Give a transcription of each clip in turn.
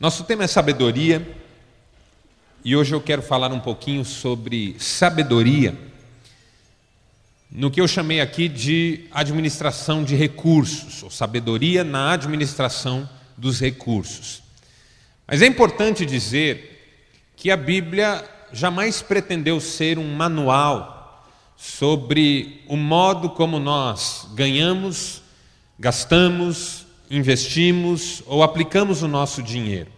Nosso tema é sabedoria e hoje eu quero falar um pouquinho sobre sabedoria no que eu chamei aqui de administração de recursos, ou sabedoria na administração dos recursos. Mas é importante dizer que a Bíblia jamais pretendeu ser um manual sobre o modo como nós ganhamos, gastamos, investimos ou aplicamos o nosso dinheiro.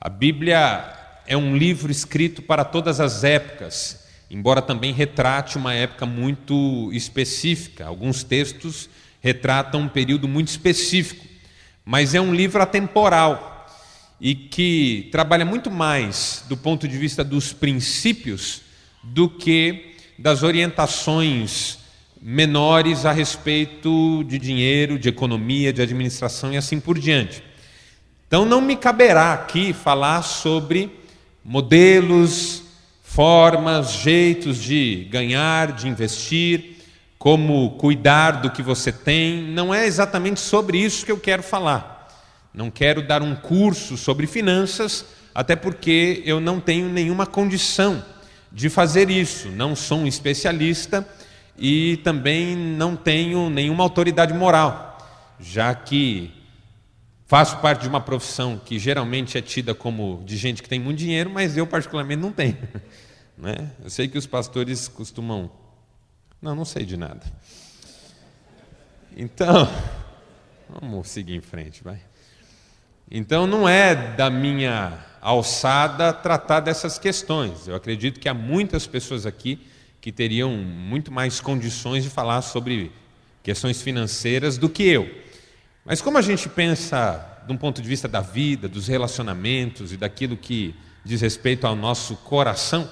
A Bíblia é um livro escrito para todas as épocas, embora também retrate uma época muito específica. Alguns textos retratam um período muito específico, mas é um livro atemporal e que trabalha muito mais do ponto de vista dos princípios do que das orientações menores a respeito de dinheiro, de economia, de administração e assim por diante. Então não me caberá aqui falar sobre modelos, formas, jeitos de ganhar, de investir, como cuidar do que você tem. Não é exatamente sobre isso que eu quero falar. Não quero dar um curso sobre finanças, até porque eu não tenho nenhuma condição de fazer isso. Não sou um especialista e também não tenho nenhuma autoridade moral, já que faço parte de uma profissão que geralmente é tida como de gente que tem muito dinheiro, mas eu particularmente não tenho. Né? Eu sei que os pastores costumam. Não, não sei de nada. Então, vamos seguir em frente, vai. Então não é da minha alçada tratar dessas questões. Eu acredito que há muitas pessoas aqui que teriam muito mais condições de falar sobre questões financeiras do que eu. Mas como a gente pensa de um ponto de vista da vida, dos relacionamentos e daquilo que diz respeito ao nosso coração,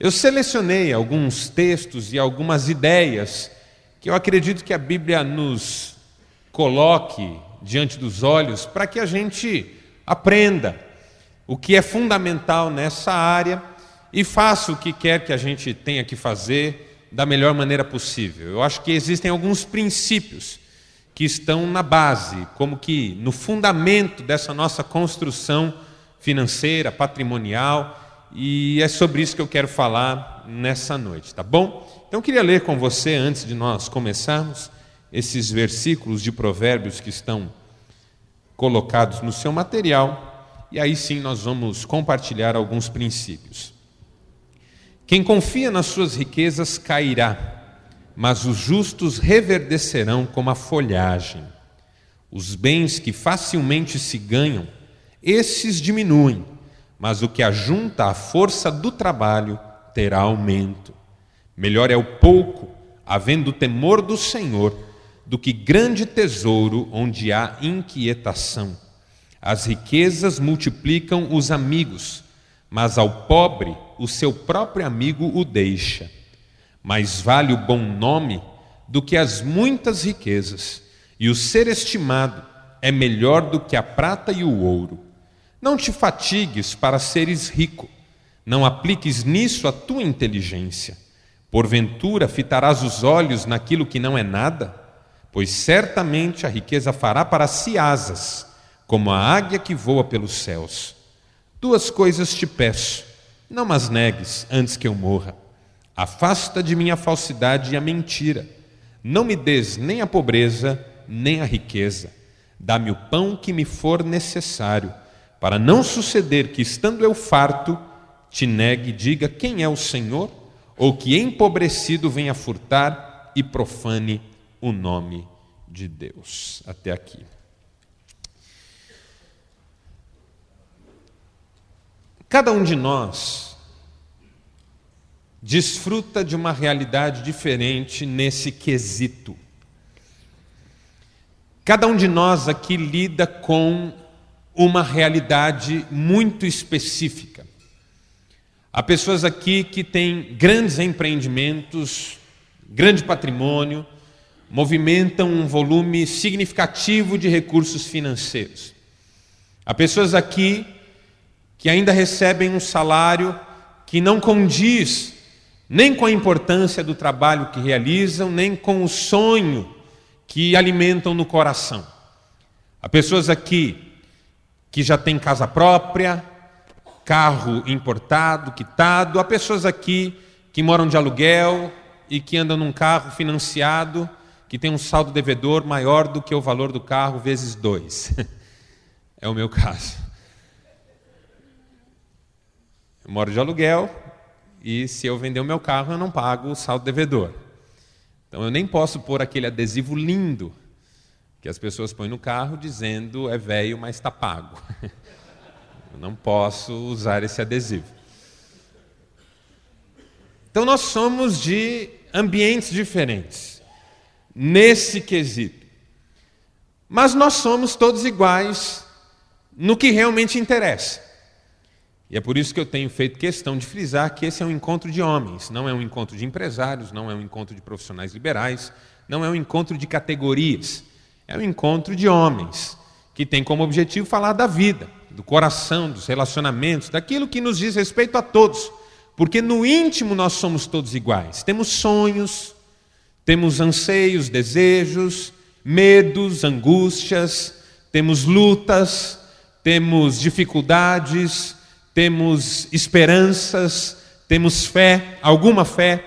eu selecionei alguns textos e algumas ideias que eu acredito que a Bíblia nos coloque diante dos olhos para que a gente aprenda o que é fundamental nessa área e faça o que quer que a gente tenha que fazer da melhor maneira possível. Eu acho que existem alguns princípios que estão na base, como que no fundamento dessa nossa construção financeira, patrimonial, e é sobre isso que eu quero falar nessa noite, tá bom? Então eu queria ler com você antes de nós começarmos esses versículos de Provérbios que estão colocados no seu material, e aí sim nós vamos compartilhar alguns princípios. Quem confia nas suas riquezas cairá, mas os justos reverdecerão como a folhagem. Os bens que facilmente se ganham, esses diminuem, mas o que ajunta a força do trabalho terá aumento. Melhor é o pouco, havendo temor do Senhor, do que grande tesouro onde há inquietação. As riquezas multiplicam os amigos, mas ao pobre o seu próprio amigo o deixa. Mais vale o bom nome do que as muitas riquezas, e o ser estimado é melhor do que a prata e o ouro. Não te fatigues para seres rico, não apliques nisso a tua inteligência. Porventura fitarás os olhos naquilo que não é nada? pois certamente a riqueza fará para si asas, como a águia que voa pelos céus. Duas coisas te peço, não mas negues antes que eu morra. Afasta de mim a falsidade e a mentira. Não me des nem a pobreza, nem a riqueza. Dá-me o pão que me for necessário, para não suceder que, estando eu farto, te negue e diga quem é o Senhor, ou que empobrecido venha furtar e profane o nome de Deus. Até aqui. Cada um de nós desfruta de uma realidade diferente nesse quesito. Cada um de nós aqui lida com uma realidade muito específica. Há pessoas aqui que têm grandes empreendimentos, grande patrimônio, movimentam um volume significativo de recursos financeiros. Há pessoas aqui que ainda recebem um salário que não condiz nem com a importância do trabalho que realizam, nem com o sonho que alimentam no coração. Há pessoas aqui que já tem casa própria, carro importado, quitado, há pessoas aqui que moram de aluguel e que andam num carro financiado que tem um saldo devedor maior do que o valor do carro vezes dois. É o meu caso. Eu moro de aluguel e se eu vender o meu carro eu não pago o saldo devedor. Então eu nem posso pôr aquele adesivo lindo que as pessoas põem no carro dizendo é velho, mas está pago. Eu não posso usar esse adesivo. Então nós somos de ambientes diferentes nesse quesito. Mas nós somos todos iguais no que realmente interessa. E é por isso que eu tenho feito questão de frisar que esse é um encontro de homens, não é um encontro de empresários, não é um encontro de profissionais liberais, não é um encontro de categorias. É um encontro de homens que tem como objetivo falar da vida, do coração, dos relacionamentos, daquilo que nos diz respeito a todos. Porque no íntimo nós somos todos iguais. Temos sonhos, temos anseios, desejos, medos, angústias, temos lutas, temos dificuldades, temos esperanças, temos fé, alguma fé.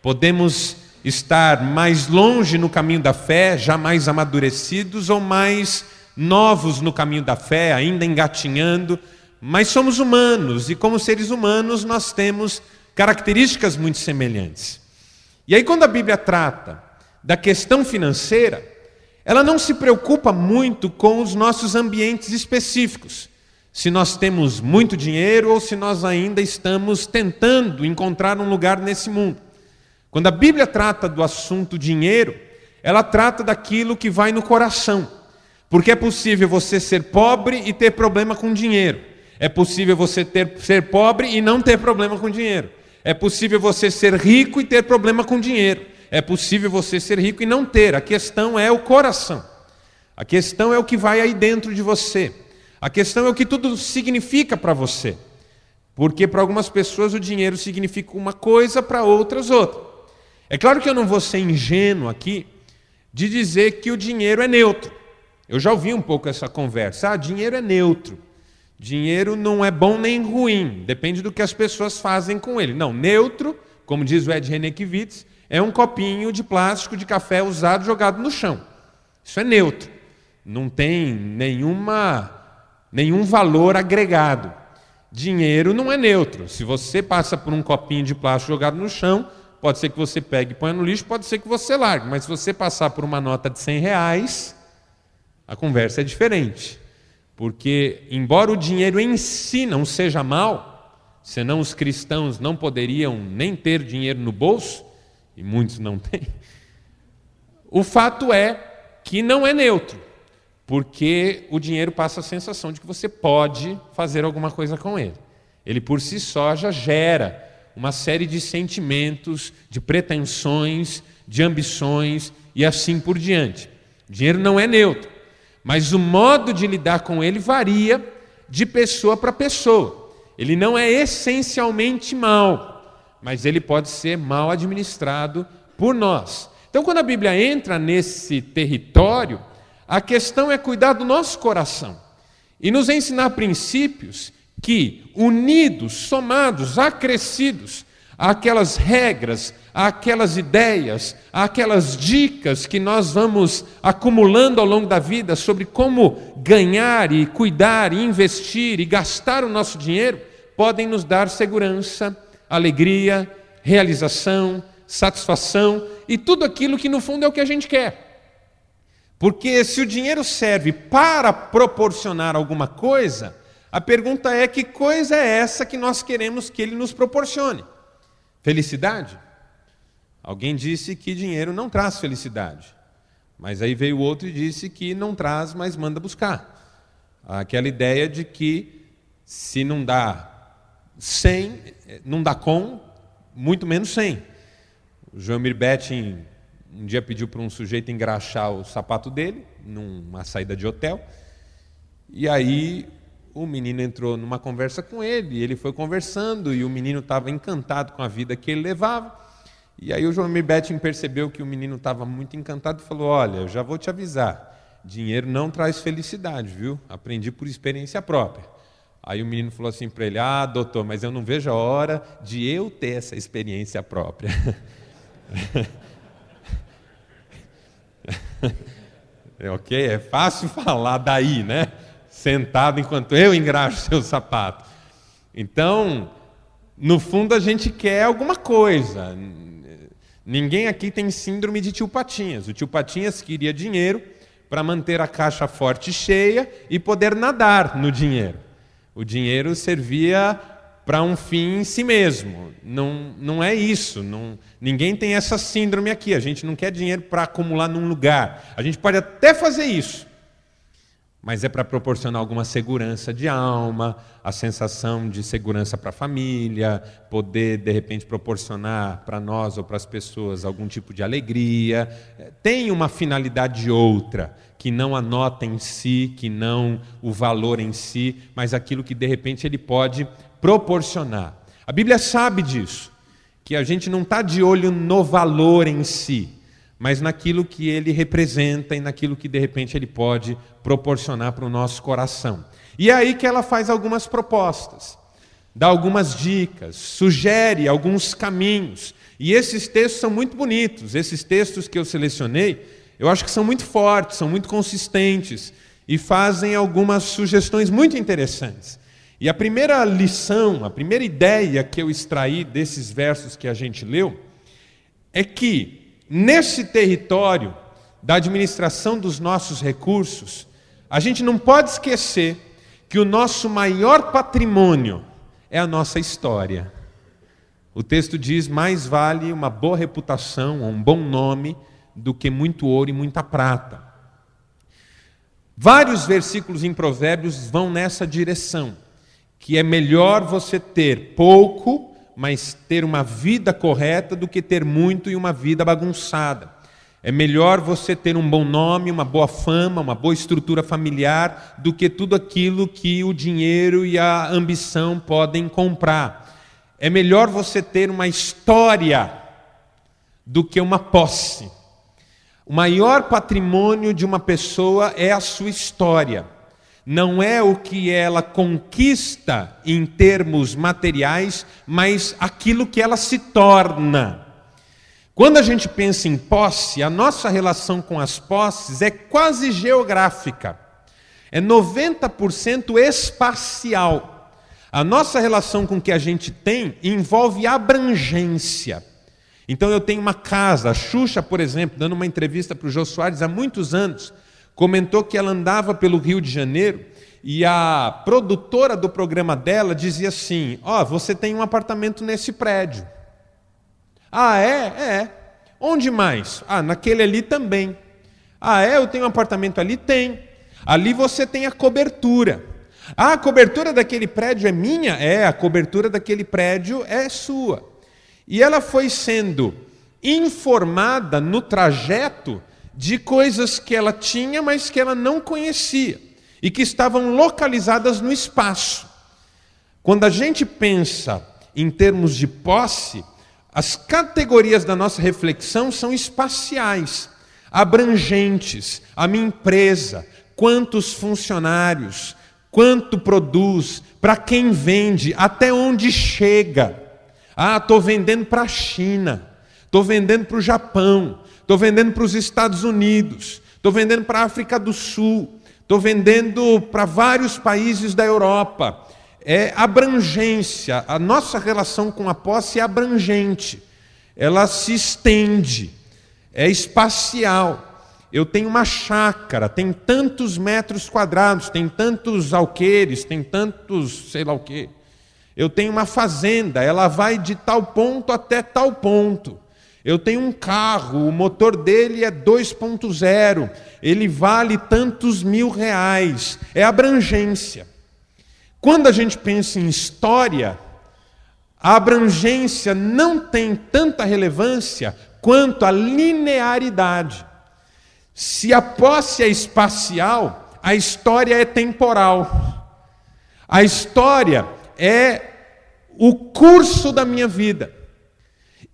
Podemos estar mais longe no caminho da fé, já mais amadurecidos, ou mais novos no caminho da fé, ainda engatinhando, mas somos humanos e, como seres humanos, nós temos características muito semelhantes. E aí, quando a Bíblia trata da questão financeira, ela não se preocupa muito com os nossos ambientes específicos. Se nós temos muito dinheiro ou se nós ainda estamos tentando encontrar um lugar nesse mundo. Quando a Bíblia trata do assunto dinheiro, ela trata daquilo que vai no coração. Porque é possível você ser pobre e ter problema com dinheiro. É possível você ter, ser pobre e não ter problema com dinheiro. É possível você ser rico e ter problema com dinheiro. É possível você ser rico e não ter. A questão é o coração. A questão é o que vai aí dentro de você. A questão é o que tudo significa para você. Porque para algumas pessoas o dinheiro significa uma coisa, para outras outra. É claro que eu não vou ser ingênuo aqui de dizer que o dinheiro é neutro. Eu já ouvi um pouco essa conversa. Ah, dinheiro é neutro. Dinheiro não é bom nem ruim, depende do que as pessoas fazem com ele. Não, neutro, como diz o Ed Renekiewicz, é um copinho de plástico de café usado jogado no chão. Isso é neutro. Não tem nenhuma, nenhum valor agregado. Dinheiro não é neutro. Se você passa por um copinho de plástico jogado no chão, pode ser que você pegue e ponha no lixo, pode ser que você largue. Mas se você passar por uma nota de 100 reais, a conversa é diferente. Porque, embora o dinheiro em si não seja mal, senão os cristãos não poderiam nem ter dinheiro no bolso, e muitos não têm, o fato é que não é neutro, porque o dinheiro passa a sensação de que você pode fazer alguma coisa com ele. Ele por si só já gera uma série de sentimentos, de pretensões, de ambições e assim por diante. O dinheiro não é neutro. Mas o modo de lidar com ele varia de pessoa para pessoa. Ele não é essencialmente mal, mas ele pode ser mal administrado por nós. Então, quando a Bíblia entra nesse território, a questão é cuidar do nosso coração e nos ensinar princípios que, unidos, somados, acrescidos àquelas regras, àquelas ideias, àquelas dicas que nós vamos acumulando ao longo da vida sobre como ganhar e cuidar e investir e gastar o nosso dinheiro, podem nos dar segurança, alegria, realização, satisfação e tudo aquilo que no fundo é o que a gente quer. Porque se o dinheiro serve para proporcionar alguma coisa, a pergunta é: que coisa é essa que nós queremos que ele nos proporcione? Felicidade? Alguém disse que dinheiro não traz felicidade. Mas aí veio outro e disse que não traz, mas manda buscar. Aquela ideia de que se não dá 100, não dá com, muito menos 100. O João Betting um dia pediu para um sujeito engraxar o sapato dele, numa saída de hotel. E aí o menino entrou numa conversa com ele, e ele foi conversando, e o menino estava encantado com a vida que ele levava. E aí o João Betting percebeu que o menino estava muito encantado e falou: Olha, eu já vou te avisar. dinheiro não traz felicidade, viu? Aprendi por experiência própria. Aí o menino falou assim para ele: Ah, doutor, mas eu não vejo a hora de eu ter essa experiência própria. é ok? É fácil falar daí, né? Sentado enquanto eu engraxo seu sapato. Então, no fundo, a gente quer alguma coisa. Ninguém aqui tem síndrome de tio Patinhas. O tio Patinhas queria dinheiro para manter a caixa forte cheia e poder nadar no dinheiro. O dinheiro servia para um fim em si mesmo. Não, não é isso. Não, ninguém tem essa síndrome aqui. A gente não quer dinheiro para acumular num lugar. A gente pode até fazer isso, mas é para proporcionar alguma segurança de alma, a sensação de segurança para a família, poder de repente proporcionar para nós ou para as pessoas algum tipo de alegria. Tem uma finalidade outra, que não a nota em si, que não o valor em si, mas aquilo que de repente ele pode proporcionar. A Bíblia sabe disso, que a gente não está de olho no valor em si, mas naquilo que ele representa e naquilo que de repente ele pode proporcionar para o nosso coração. E é aí que ela faz algumas propostas, dá algumas dicas, sugere alguns caminhos. E esses textos são muito bonitos, esses textos que eu selecionei, eu acho que são muito fortes, são muito consistentes e fazem algumas sugestões muito interessantes. E a primeira lição, a primeira ideia que eu extraí desses versos que a gente leu, é que nesse território da administração dos nossos recursos, a gente não pode esquecer que o nosso maior patrimônio é a nossa história. O texto diz: mais vale uma boa reputação, um bom nome, do que muito ouro e muita prata. Vários versículos em Provérbios vão nessa direção que é melhor você ter pouco, mas ter uma vida correta, do que ter muito e uma vida bagunçada. É melhor você ter um bom nome, uma boa fama, uma boa estrutura familiar, do que tudo aquilo que o dinheiro e a ambição podem comprar. É melhor você ter uma história do que uma posse. O maior patrimônio de uma pessoa é a sua história não é o que ela conquista em termos materiais, mas aquilo que ela se torna. Quando a gente pensa em posse, a nossa relação com as posses é quase geográfica, é 90% espacial. A nossa relação com o que a gente tem envolve abrangência. Então eu tenho uma casa, a Xuxa, por exemplo, dando uma entrevista para o Jô Soares há muitos anos, comentou que ela andava pelo Rio de Janeiro e a produtora do programa dela dizia assim: Ó, oh, você tem um apartamento nesse prédio. Ah, é? É. Onde mais? Ah, naquele ali também. Ah, é? Eu tenho um apartamento ali? Tem. Ali você tem a cobertura. Ah, a cobertura daquele prédio é minha? É, a cobertura daquele prédio é sua. E ela foi sendo informada no trajeto de coisas que ela tinha, mas que ela não conhecia e que estavam localizadas no espaço. Quando a gente pensa em termos de posse, as categorias da nossa reflexão são espaciais, abrangentes. A minha empresa, quantos funcionários, quanto produz, para quem vende, até onde chega. Ah, estou vendendo para a China, estou vendendo para o Japão, estou vendendo para os Estados Unidos, estou vendendo para a África do Sul, estou vendendo para vários países da Europa. É abrangência, a nossa relação com a posse é abrangente, ela se estende, é espacial. Eu tenho uma chácara, tem tantos metros quadrados, tem tantos alqueires, tem tantos, sei lá o quê. Eu tenho uma fazenda, ela vai de tal ponto até tal ponto. Eu tenho um carro, o motor dele é 2.0, ele vale tantos mil reais. É abrangência. Quando a gente pensa em história, a abrangência não tem tanta relevância quanto a linearidade. Se a posse é espacial, a história é temporal. A história é o curso da minha vida.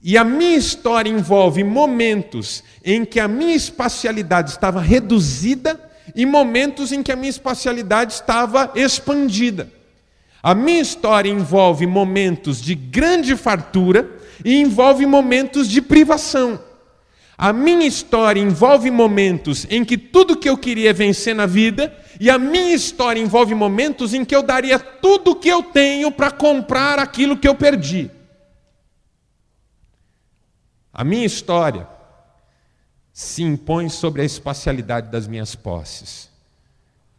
E a minha história envolve momentos em que a minha espacialidade estava reduzida e momentos em que a minha espacialidade estava expandida. A minha história envolve momentos de grande fartura e envolve momentos de privação. A minha história envolve momentos em que tudo que eu queria vencer na vida, e a minha história envolve momentos em que eu daria tudo o que eu tenho para comprar aquilo que eu perdi. A minha história se impõe sobre a espacialidade das minhas posses.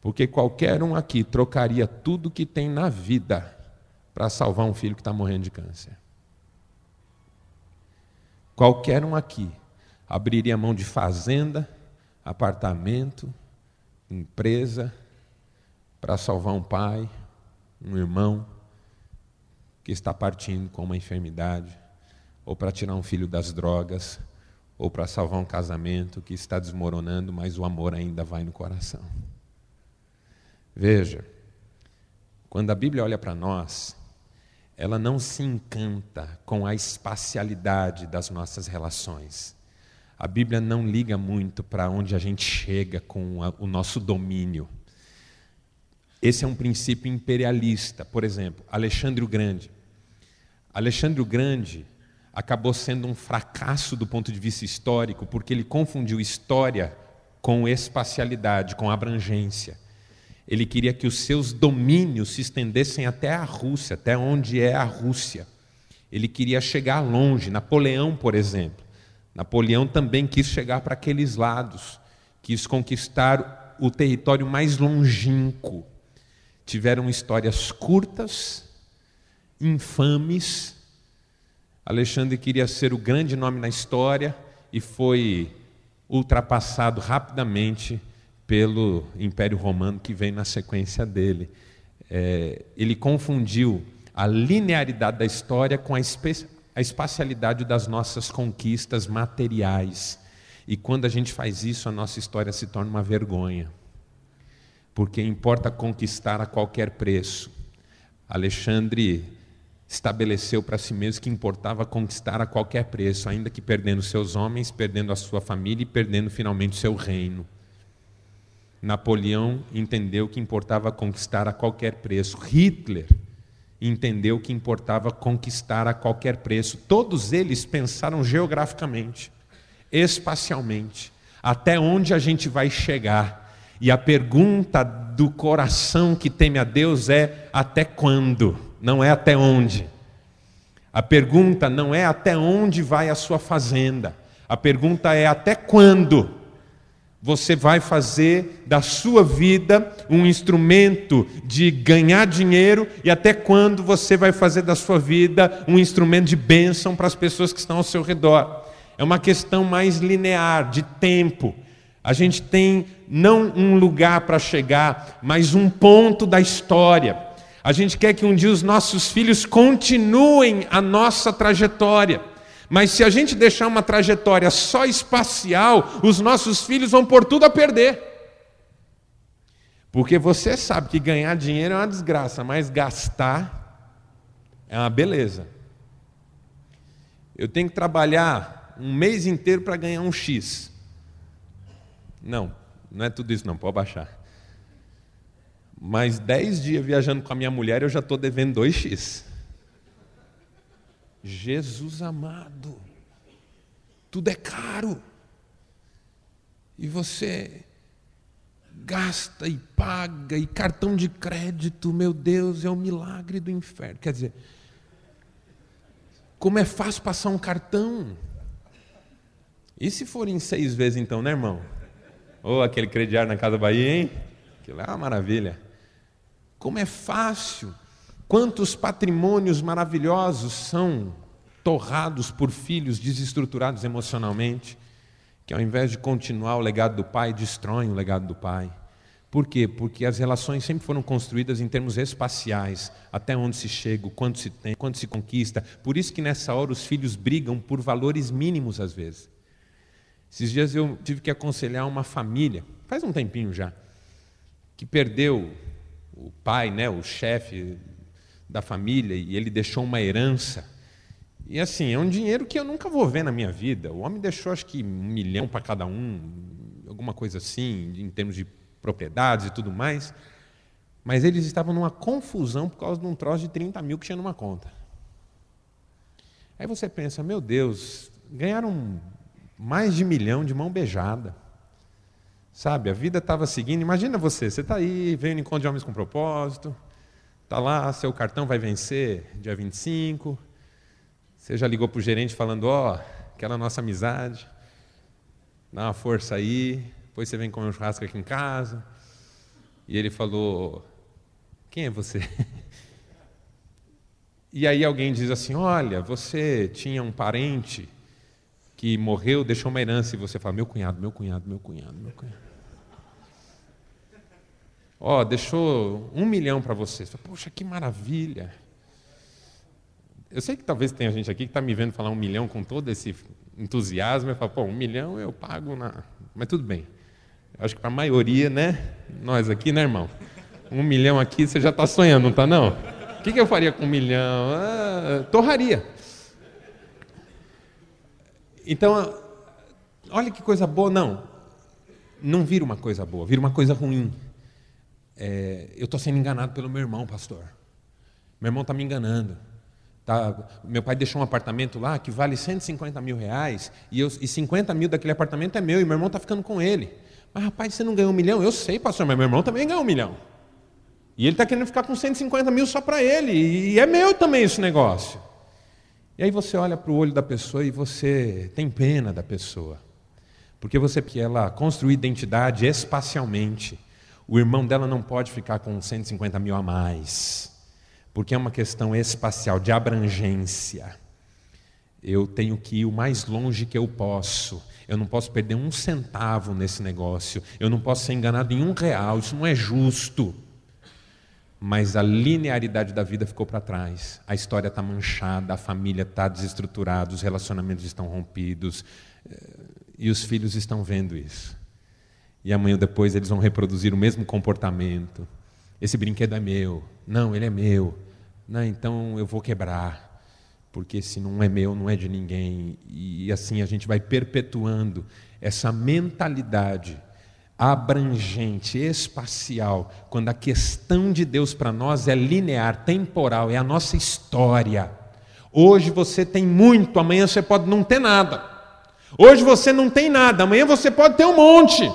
Porque qualquer um aqui trocaria tudo que tem na vida para salvar um filho que está morrendo de câncer. Qualquer um aqui abriria mão de fazenda, apartamento, empresa, para salvar um pai, um irmão que está partindo com uma enfermidade, ou para tirar um filho das drogas, ou para salvar um casamento que está desmoronando, mas o amor ainda vai no coração. Veja, quando a Bíblia olha para nós, ela não se encanta com a espacialidade das nossas relações. A Bíblia não liga muito para onde a gente chega com o nosso domínio. Esse é um princípio imperialista. Por exemplo, Alexandre o Grande. Alexandre o Grande acabou sendo um fracasso do ponto de vista histórico, porque ele confundiu história com espacialidade, com abrangência. Ele queria que os seus domínios se estendessem até a Rússia, até onde é a Rússia. Ele queria chegar longe. Napoleão, por exemplo. Napoleão também quis chegar para aqueles lados, quis conquistar o território mais longínquo. Tiveram histórias curtas, infames, Alexandre queria ser o grande nome na história e foi ultrapassado rapidamente pelo Império Romano que vem na sequência dele. É, ele confundiu a linearidade da história com a, a espacialidade das nossas conquistas materiais. E quando a gente faz isso, a nossa história se torna uma vergonha. Porque importa conquistar a qualquer preço. Alexandre estabeleceu para si mesmo que importava conquistar a qualquer preço, ainda que perdendo seus homens, perdendo a sua família e perdendo finalmente seu reino. Napoleão entendeu que importava conquistar a qualquer preço. Hitler entendeu que importava conquistar a qualquer preço. Todos eles pensaram geograficamente, espacialmente, até onde a gente vai chegar. E a pergunta do coração que teme a Deus é: até quando? Não é até onde. A pergunta não é até onde vai a sua fazenda. A pergunta é até quando você vai fazer da sua vida um instrumento de ganhar dinheiro e até quando você vai fazer da sua vida um instrumento de bênção para as pessoas que estão ao seu redor. É uma questão mais linear, de tempo. A gente tem não um lugar para chegar, mas um ponto da história. A gente quer que um dia os nossos filhos continuem a nossa trajetória. Mas se a gente deixar uma trajetória só espacial, os nossos filhos vão por tudo a perder. Porque você sabe que ganhar dinheiro é uma desgraça, mas gastar é uma beleza. Eu tenho que trabalhar um mês inteiro para ganhar um X. Não, não é tudo isso não, pode baixar. Mas dez dias viajando com a minha mulher, eu já estou devendo 2x. Jesus amado, tudo é caro. E você gasta e paga, e cartão de crédito, meu Deus, é o um milagre do inferno. Quer dizer, como é fácil passar um cartão. E se for em seis vezes então, né, irmão? Ou oh, aquele crediário na Casa Bahia, hein? Aquilo é uma maravilha. Como é fácil, quantos patrimônios maravilhosos são torrados por filhos desestruturados emocionalmente, que ao invés de continuar o legado do pai, destroem o legado do pai. Por quê? Porque as relações sempre foram construídas em termos espaciais, até onde se chega, quanto se tem, quanto se conquista. Por isso que nessa hora os filhos brigam por valores mínimos às vezes. Esses dias eu tive que aconselhar uma família, faz um tempinho já, que perdeu o pai, né, o chefe da família, e ele deixou uma herança. E assim, é um dinheiro que eu nunca vou ver na minha vida. O homem deixou acho que um milhão para cada um, alguma coisa assim, em termos de propriedades e tudo mais. Mas eles estavam numa confusão por causa de um troço de 30 mil que tinha numa conta. Aí você pensa, meu Deus, ganharam mais de milhão de mão beijada. Sabe, a vida estava seguindo. Imagina você, você está aí, veio no encontro de homens com propósito, está lá, seu cartão vai vencer dia 25. Você já ligou para o gerente falando, ó, oh, aquela nossa amizade, dá uma força aí, depois você vem comer um churrasco aqui em casa. E ele falou, quem é você? E aí alguém diz assim: Olha, você tinha um parente que morreu, deixou uma herança, e você fala: Meu cunhado, meu cunhado, meu cunhado, meu cunhado. Ó, oh, deixou um milhão para você. você Poxa, que maravilha. Eu sei que talvez tenha gente aqui que está me vendo falar um milhão com todo esse entusiasmo e fala: Pô, um milhão eu pago na. Mas tudo bem. Eu acho que para a maioria, né? Nós aqui, né, irmão? Um milhão aqui você já está sonhando, não está, não? O que, que eu faria com um milhão? Ah, torraria. Então, olha que coisa boa. Não, não vira uma coisa boa, vira uma coisa ruim. É, eu estou sendo enganado pelo meu irmão, pastor. Meu irmão está me enganando. Tá, meu pai deixou um apartamento lá que vale 150 mil reais e, eu, e 50 mil daquele apartamento é meu e meu irmão está ficando com ele. Mas rapaz, você não ganhou um milhão? Eu sei, pastor, mas meu irmão também ganhou um milhão. E ele está querendo ficar com 150 mil só para ele. E é meu também esse negócio. E aí você olha para o olho da pessoa e você tem pena da pessoa. Porque você ela construiu identidade espacialmente. O irmão dela não pode ficar com 150 mil a mais. Porque é uma questão espacial, de abrangência. Eu tenho que ir o mais longe que eu posso. Eu não posso perder um centavo nesse negócio. Eu não posso ser enganado em um real. Isso não é justo mas a linearidade da vida ficou para trás. A história está manchada, a família está desestruturada, os relacionamentos estão rompidos eh, e os filhos estão vendo isso. E amanhã depois eles vão reproduzir o mesmo comportamento. Esse brinquedo é meu. Não, ele é meu. Não, então eu vou quebrar. Porque se não é meu, não é de ninguém. E assim a gente vai perpetuando essa mentalidade abrangente, espacial, quando a questão de Deus para nós é linear, temporal, é a nossa história. Hoje você tem muito, amanhã você pode não ter nada. Hoje você não tem nada, amanhã você pode ter um monte.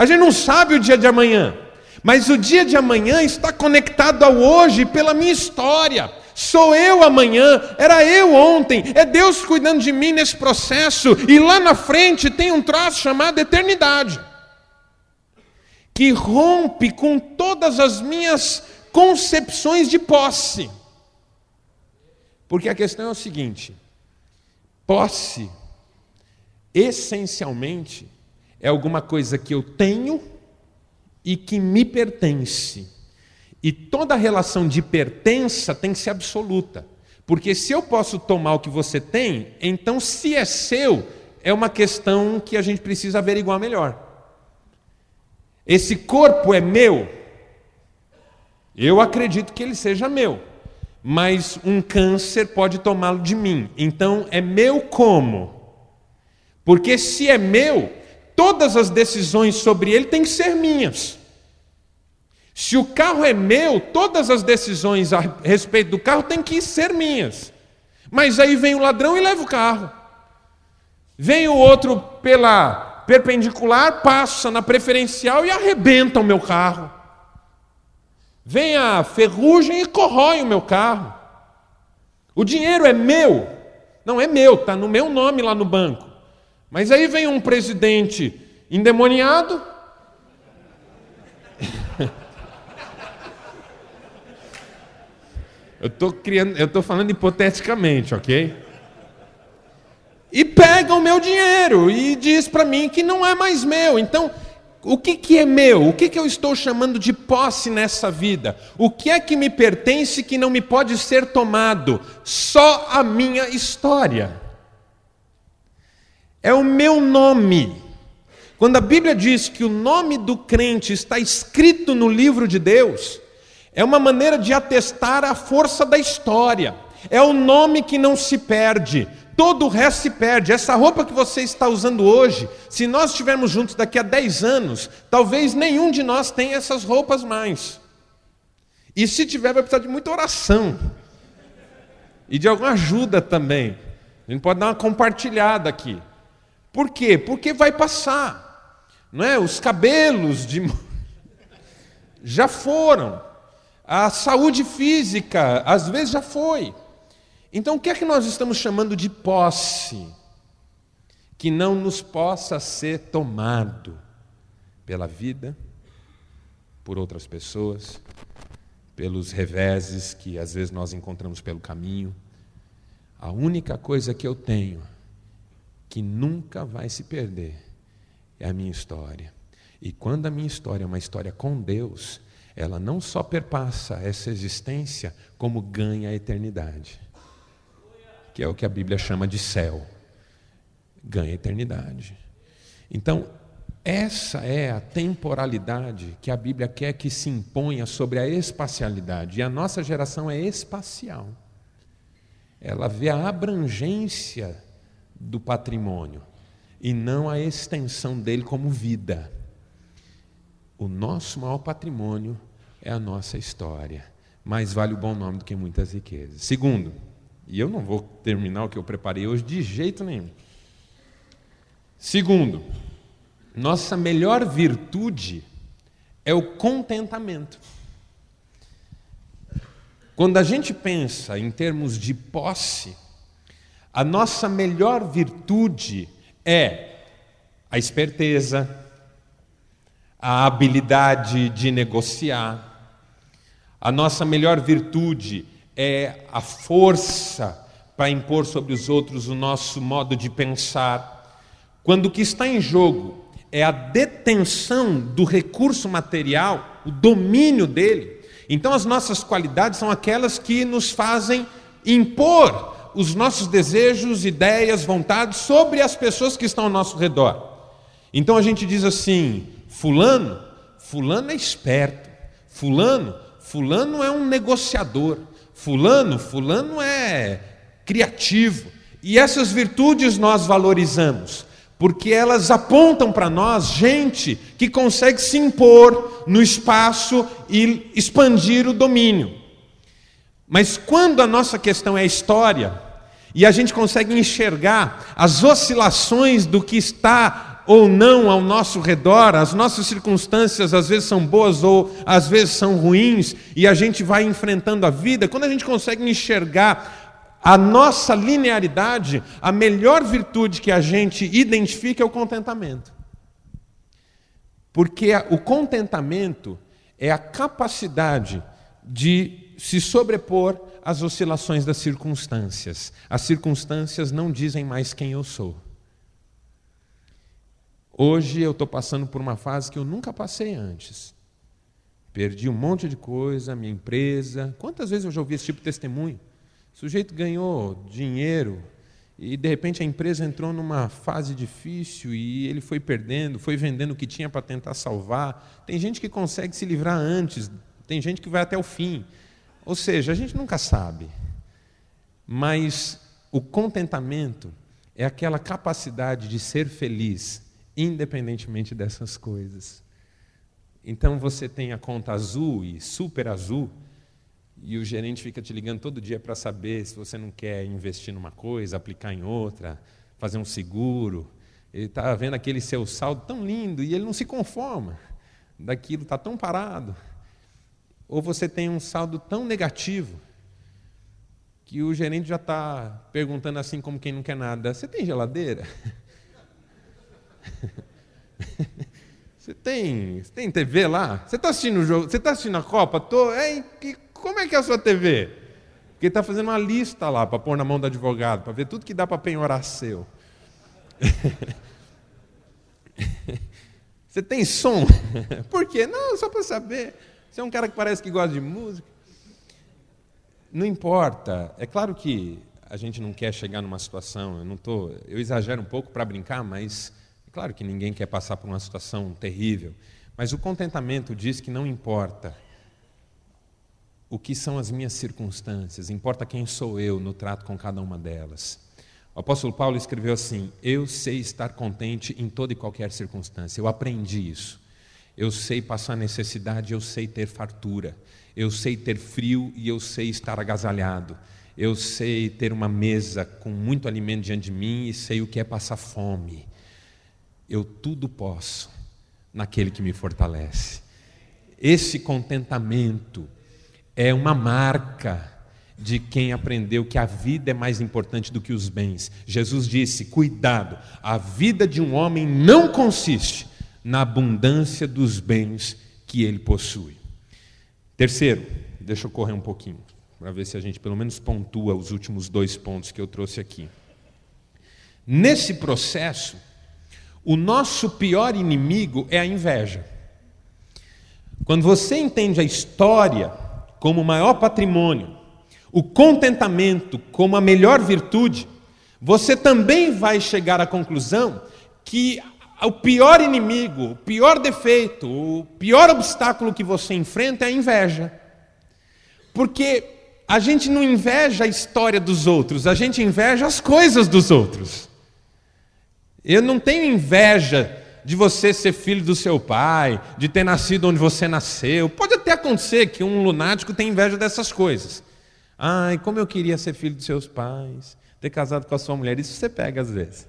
A gente não sabe o dia de amanhã, mas o dia de amanhã está conectado ao hoje pela minha história. Sou eu amanhã, era eu ontem, é Deus cuidando de mim nesse processo, e lá na frente tem um troço chamado eternidade que rompe com todas as minhas concepções de posse. Porque a questão é o seguinte: posse, essencialmente, é alguma coisa que eu tenho e que me pertence. E toda relação de pertença tem que ser absoluta. Porque se eu posso tomar o que você tem, então se é seu, é uma questão que a gente precisa averiguar melhor. Esse corpo é meu? Eu acredito que ele seja meu, mas um câncer pode tomá-lo de mim. Então é meu como? Porque se é meu, todas as decisões sobre ele têm que ser minhas. Se o carro é meu, todas as decisões a respeito do carro têm que ser minhas. Mas aí vem o ladrão e leva o carro. Vem o outro pela perpendicular, passa na preferencial e arrebenta o meu carro. Vem a ferrugem e corrói o meu carro. O dinheiro é meu. Não é meu, está no meu nome lá no banco. Mas aí vem um presidente endemoniado. eu estou criando, eu estou falando hipoteticamente, ok? e pega o meu dinheiro e diz para mim que não é mais meu. Então, o que, que é meu? O que, que eu estou chamando de posse nessa vida? O que é que me pertence que não me pode ser tomado? Só a minha história. É o meu nome. Quando a Bíblia diz que o nome do crente está escrito no livro de Deus, é uma maneira de atestar a força da história. É o nome que não se perde todo o resto se perde. Essa roupa que você está usando hoje, se nós estivermos juntos daqui a 10 anos, talvez nenhum de nós tenha essas roupas mais. E se tiver, vai precisar de muita oração. E de alguma ajuda também. A gente pode dar uma compartilhada aqui. Por quê? Porque vai passar. Não é? Os cabelos de já foram. A saúde física, às vezes, já foi. Então, o que é que nós estamos chamando de posse? Que não nos possa ser tomado pela vida, por outras pessoas, pelos reveses que às vezes nós encontramos pelo caminho. A única coisa que eu tenho que nunca vai se perder é a minha história. E quando a minha história é uma história com Deus, ela não só perpassa essa existência, como ganha a eternidade. Que é o que a Bíblia chama de céu. Ganha a eternidade. Então, essa é a temporalidade que a Bíblia quer que se imponha sobre a espacialidade. E a nossa geração é espacial. Ela vê a abrangência do patrimônio e não a extensão dele como vida. O nosso maior patrimônio é a nossa história. Mais vale o bom nome do que muitas riquezas. Segundo, e eu não vou terminar o que eu preparei hoje de jeito nenhum. Segundo, nossa melhor virtude é o contentamento. Quando a gente pensa em termos de posse, a nossa melhor virtude é a esperteza, a habilidade de negociar. A nossa melhor virtude é a força para impor sobre os outros o nosso modo de pensar. Quando o que está em jogo é a detenção do recurso material, o domínio dele, então as nossas qualidades são aquelas que nos fazem impor os nossos desejos, ideias, vontades sobre as pessoas que estão ao nosso redor. Então a gente diz assim: Fulano, Fulano é esperto, Fulano, Fulano é um negociador, Fulano, Fulano é criativo. E essas virtudes nós valorizamos porque elas apontam para nós gente que consegue se impor no espaço e expandir o domínio. Mas quando a nossa questão é história, e a gente consegue enxergar as oscilações do que está ou não ao nosso redor, as nossas circunstâncias às vezes são boas ou às vezes são ruins, e a gente vai enfrentando a vida, quando a gente consegue enxergar a nossa linearidade, a melhor virtude que a gente identifica é o contentamento. Porque o contentamento é a capacidade de se sobrepor às oscilações das circunstâncias. As circunstâncias não dizem mais quem eu sou. Hoje eu estou passando por uma fase que eu nunca passei antes. Perdi um monte de coisa, minha empresa. Quantas vezes eu já ouvi esse tipo de testemunho? O sujeito ganhou dinheiro e de repente a empresa entrou numa fase difícil e ele foi perdendo, foi vendendo o que tinha para tentar salvar. Tem gente que consegue se livrar antes, tem gente que vai até o fim. Ou seja, a gente nunca sabe. Mas o contentamento é aquela capacidade de ser feliz, independentemente dessas coisas. Então você tem a conta azul e super azul, e o gerente fica te ligando todo dia para saber se você não quer investir numa coisa, aplicar em outra, fazer um seguro. Ele está vendo aquele seu saldo tão lindo e ele não se conforma daquilo, está tão parado. Ou você tem um saldo tão negativo que o gerente já está perguntando assim como quem não quer nada: Você tem geladeira? Você tem, você tem TV lá? Você está assistindo o jogo? Você está assistindo a Copa? Tô, é, que como é que é a sua TV? Porque está fazendo uma lista lá para pôr na mão do advogado, para ver tudo que dá para penhorar seu. Você tem som? Por quê? Não, só para saber. Você é um cara que parece que gosta de música. Não importa. É claro que a gente não quer chegar numa situação, eu não tô, eu exagero um pouco para brincar, mas é claro que ninguém quer passar por uma situação terrível. Mas o contentamento diz que não importa o que são as minhas circunstâncias, importa quem sou eu no trato com cada uma delas. O apóstolo Paulo escreveu assim: Eu sei estar contente em toda e qualquer circunstância. Eu aprendi isso. Eu sei passar necessidade, eu sei ter fartura. Eu sei ter frio e eu sei estar agasalhado. Eu sei ter uma mesa com muito alimento diante de mim e sei o que é passar fome. Eu tudo posso naquele que me fortalece. Esse contentamento é uma marca de quem aprendeu que a vida é mais importante do que os bens. Jesus disse: cuidado, a vida de um homem não consiste na abundância dos bens que ele possui. Terceiro, deixa eu correr um pouquinho, para ver se a gente pelo menos pontua os últimos dois pontos que eu trouxe aqui. Nesse processo, o nosso pior inimigo é a inveja. Quando você entende a história como o maior patrimônio, o contentamento como a melhor virtude, você também vai chegar à conclusão que o pior inimigo, o pior defeito, o pior obstáculo que você enfrenta é a inveja. Porque a gente não inveja a história dos outros, a gente inveja as coisas dos outros. Eu não tenho inveja de você ser filho do seu pai, de ter nascido onde você nasceu. Pode até acontecer que um lunático tenha inveja dessas coisas. Ai, como eu queria ser filho dos seus pais, ter casado com a sua mulher. Isso você pega às vezes.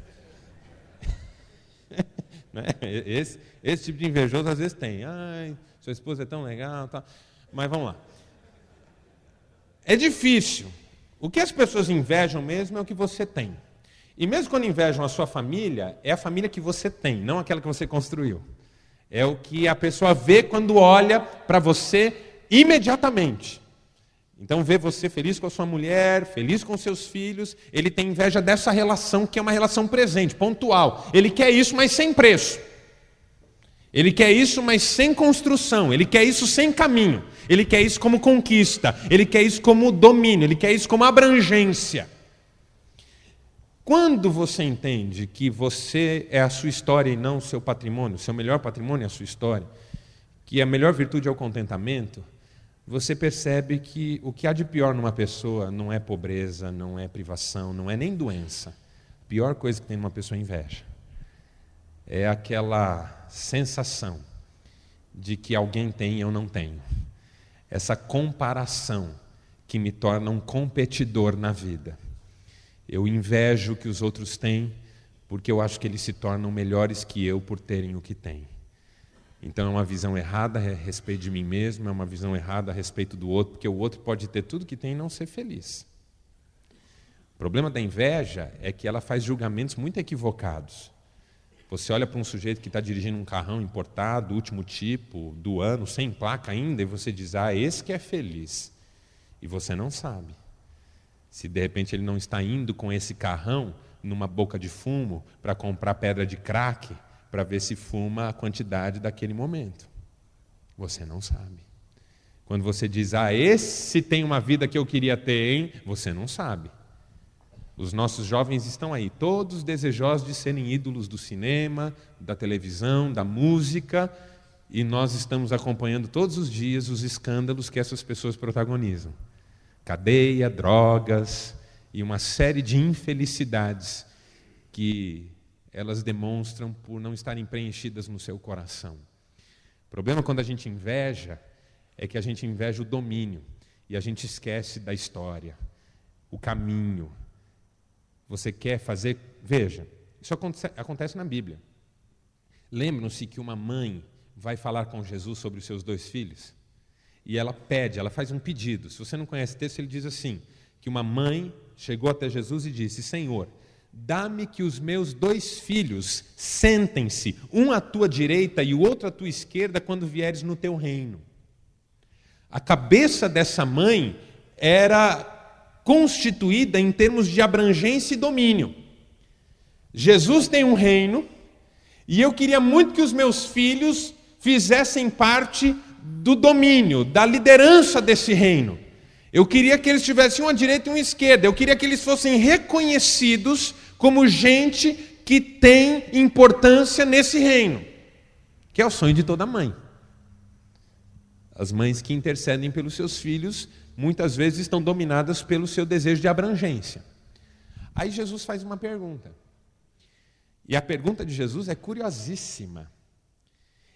Né? esse, esse tipo de invejoso às vezes tem. Ai, sua esposa é tão legal. Tá. Mas vamos lá. É difícil. O que as pessoas invejam mesmo é o que você tem. E mesmo quando invejam a sua família, é a família que você tem, não aquela que você construiu. É o que a pessoa vê quando olha para você imediatamente. Então vê você feliz com a sua mulher, feliz com seus filhos, ele tem inveja dessa relação que é uma relação presente, pontual. Ele quer isso, mas sem preço. Ele quer isso, mas sem construção. Ele quer isso sem caminho. Ele quer isso como conquista. Ele quer isso como domínio. Ele quer isso como abrangência. Quando você entende que você é a sua história e não o seu patrimônio, o seu melhor patrimônio é a sua história, que a melhor virtude é o contentamento, você percebe que o que há de pior numa pessoa não é pobreza, não é privação, não é nem doença. A pior coisa que tem numa pessoa é inveja. É aquela sensação de que alguém tem e eu não tenho. Essa comparação que me torna um competidor na vida. Eu invejo o que os outros têm porque eu acho que eles se tornam melhores que eu por terem o que têm. Então é uma visão errada a respeito de mim mesmo, é uma visão errada a respeito do outro, porque o outro pode ter tudo que tem e não ser feliz. O problema da inveja é que ela faz julgamentos muito equivocados. Você olha para um sujeito que está dirigindo um carrão importado, último tipo, do ano, sem placa ainda, e você diz, ah, esse que é feliz. E você não sabe. Se de repente ele não está indo com esse carrão numa boca de fumo para comprar pedra de crack, para ver se fuma a quantidade daquele momento. Você não sabe. Quando você diz, ah, esse tem uma vida que eu queria ter, hein? Você não sabe. Os nossos jovens estão aí, todos desejosos de serem ídolos do cinema, da televisão, da música, e nós estamos acompanhando todos os dias os escândalos que essas pessoas protagonizam cadeia, drogas e uma série de infelicidades que elas demonstram por não estarem preenchidas no seu coração. O problema quando a gente inveja é que a gente inveja o domínio e a gente esquece da história, o caminho. Você quer fazer. Veja, isso acontece, na Bíblia. Lembram-se que uma mãe vai falar com Jesus sobre os seus dois filhos? E ela pede, ela faz um pedido. Se você não conhece o texto, ele diz assim: que uma mãe chegou até Jesus e disse: Senhor, Dá-me que os meus dois filhos sentem-se, um à tua direita e o outro à tua esquerda, quando vieres no teu reino. A cabeça dessa mãe era constituída em termos de abrangência e domínio. Jesus tem um reino, e eu queria muito que os meus filhos fizessem parte do domínio, da liderança desse reino. Eu queria que eles tivessem uma direita e uma esquerda. Eu queria que eles fossem reconhecidos como gente que tem importância nesse reino, que é o sonho de toda mãe. As mães que intercedem pelos seus filhos muitas vezes estão dominadas pelo seu desejo de abrangência. Aí Jesus faz uma pergunta. E a pergunta de Jesus é curiosíssima.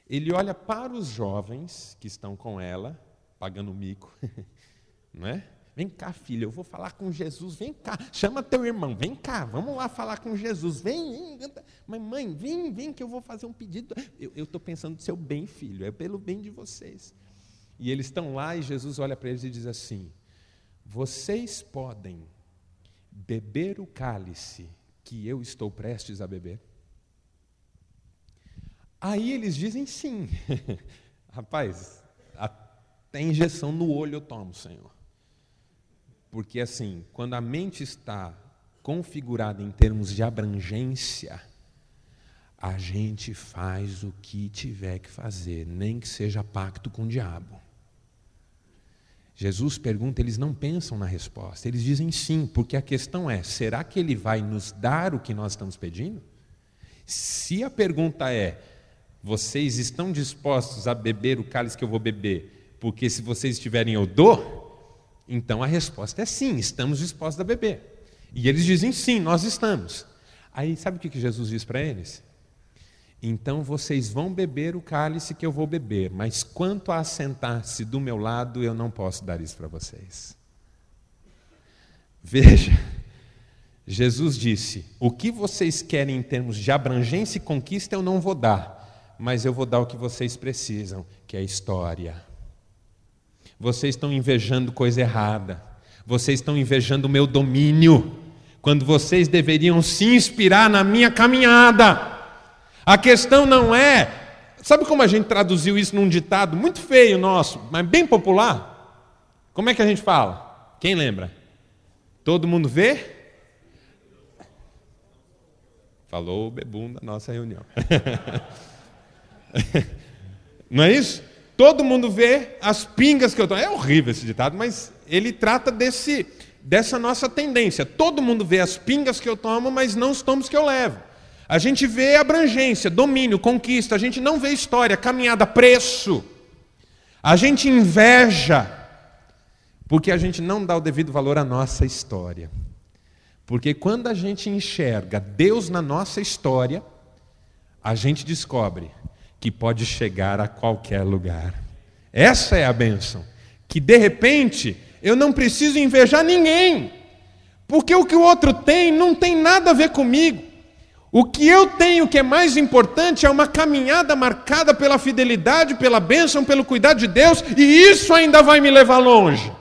Ele olha para os jovens que estão com ela, pagando mico, não é? Vem cá, filha, eu vou falar com Jesus. Vem cá, chama teu irmão. Vem cá, vamos lá falar com Jesus. Vem, vem. Mãe, vem, vem, que eu vou fazer um pedido. Eu estou pensando no seu bem, filho, é pelo bem de vocês. E eles estão lá e Jesus olha para eles e diz assim: Vocês podem beber o cálice que eu estou prestes a beber? Aí eles dizem sim. Rapaz, até injeção no olho eu tomo, Senhor. Porque assim, quando a mente está configurada em termos de abrangência, a gente faz o que tiver que fazer, nem que seja pacto com o diabo. Jesus pergunta, eles não pensam na resposta, eles dizem sim, porque a questão é: será que ele vai nos dar o que nós estamos pedindo? Se a pergunta é: vocês estão dispostos a beber o cálice que eu vou beber, porque se vocês estiverem eu dou? Então a resposta é sim, estamos dispostos a beber. E eles dizem sim, nós estamos. Aí sabe o que Jesus diz para eles? Então vocês vão beber o cálice que eu vou beber, mas quanto a assentar-se do meu lado, eu não posso dar isso para vocês. Veja, Jesus disse: O que vocês querem em termos de abrangência e conquista, eu não vou dar, mas eu vou dar o que vocês precisam, que é a história. Vocês estão invejando coisa errada, vocês estão invejando o meu domínio, quando vocês deveriam se inspirar na minha caminhada. A questão não é. Sabe como a gente traduziu isso num ditado muito feio nosso, mas bem popular? Como é que a gente fala? Quem lembra? Todo mundo vê? Falou o bebum da nossa reunião. não é isso? Todo mundo vê as pingas que eu tomo. É horrível esse ditado, mas ele trata desse, dessa nossa tendência. Todo mundo vê as pingas que eu tomo, mas não os tomos que eu levo. A gente vê abrangência, domínio, conquista, a gente não vê história, caminhada, preço. A gente inveja, porque a gente não dá o devido valor à nossa história. Porque quando a gente enxerga Deus na nossa história, a gente descobre que pode chegar a qualquer lugar. Essa é a bênção. Que de repente eu não preciso invejar ninguém, porque o que o outro tem não tem nada a ver comigo. O que eu tenho que é mais importante é uma caminhada marcada pela fidelidade, pela bênção, pelo cuidado de Deus, e isso ainda vai me levar longe.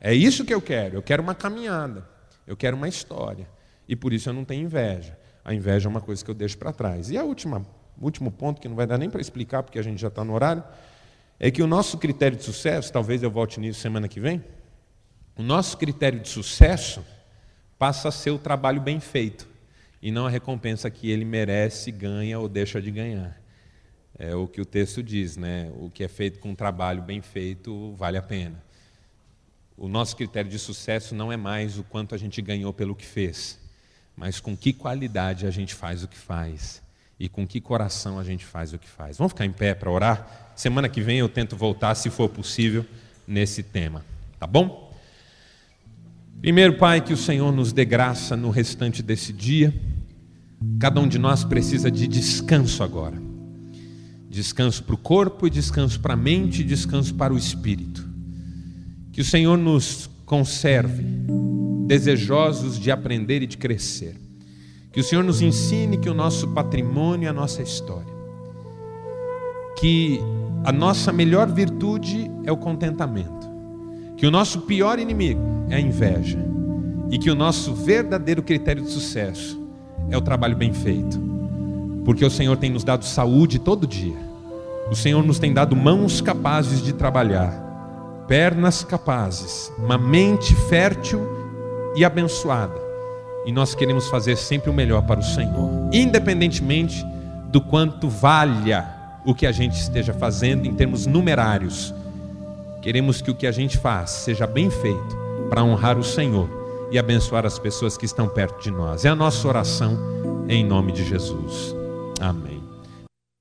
É isso que eu quero. Eu quero uma caminhada, eu quero uma história, e por isso eu não tenho inveja. A inveja é uma coisa que eu deixo para trás. E a última, último ponto, que não vai dar nem para explicar, porque a gente já está no horário, é que o nosso critério de sucesso, talvez eu volte nisso semana que vem, o nosso critério de sucesso passa a ser o trabalho bem feito e não a recompensa que ele merece, ganha ou deixa de ganhar. É o que o texto diz, né? O que é feito com um trabalho bem feito vale a pena. O nosso critério de sucesso não é mais o quanto a gente ganhou pelo que fez, mas com que qualidade a gente faz o que faz e com que coração a gente faz o que faz. Vamos ficar em pé para orar? Semana que vem eu tento voltar, se for possível, nesse tema. Tá bom? Primeiro, Pai, que o Senhor nos dê graça no restante desse dia. Cada um de nós precisa de descanso agora. Descanso para o corpo descanso para a mente descanso para o espírito. Que o Senhor nos conserve, desejosos de aprender e de crescer. Que o Senhor nos ensine que o nosso patrimônio é a nossa história. Que a nossa melhor virtude é o contentamento. Que o nosso pior inimigo é a inveja. E que o nosso verdadeiro critério de sucesso é o trabalho bem feito, porque o Senhor tem nos dado saúde todo dia, o Senhor nos tem dado mãos capazes de trabalhar, pernas capazes, uma mente fértil e abençoada, e nós queremos fazer sempre o melhor para o Senhor, independentemente do quanto valha o que a gente esteja fazendo em termos numerários Queremos que o que a gente faz seja bem feito para honrar o Senhor e abençoar as pessoas que estão perto de nós. É a nossa oração em nome de Jesus. Amém.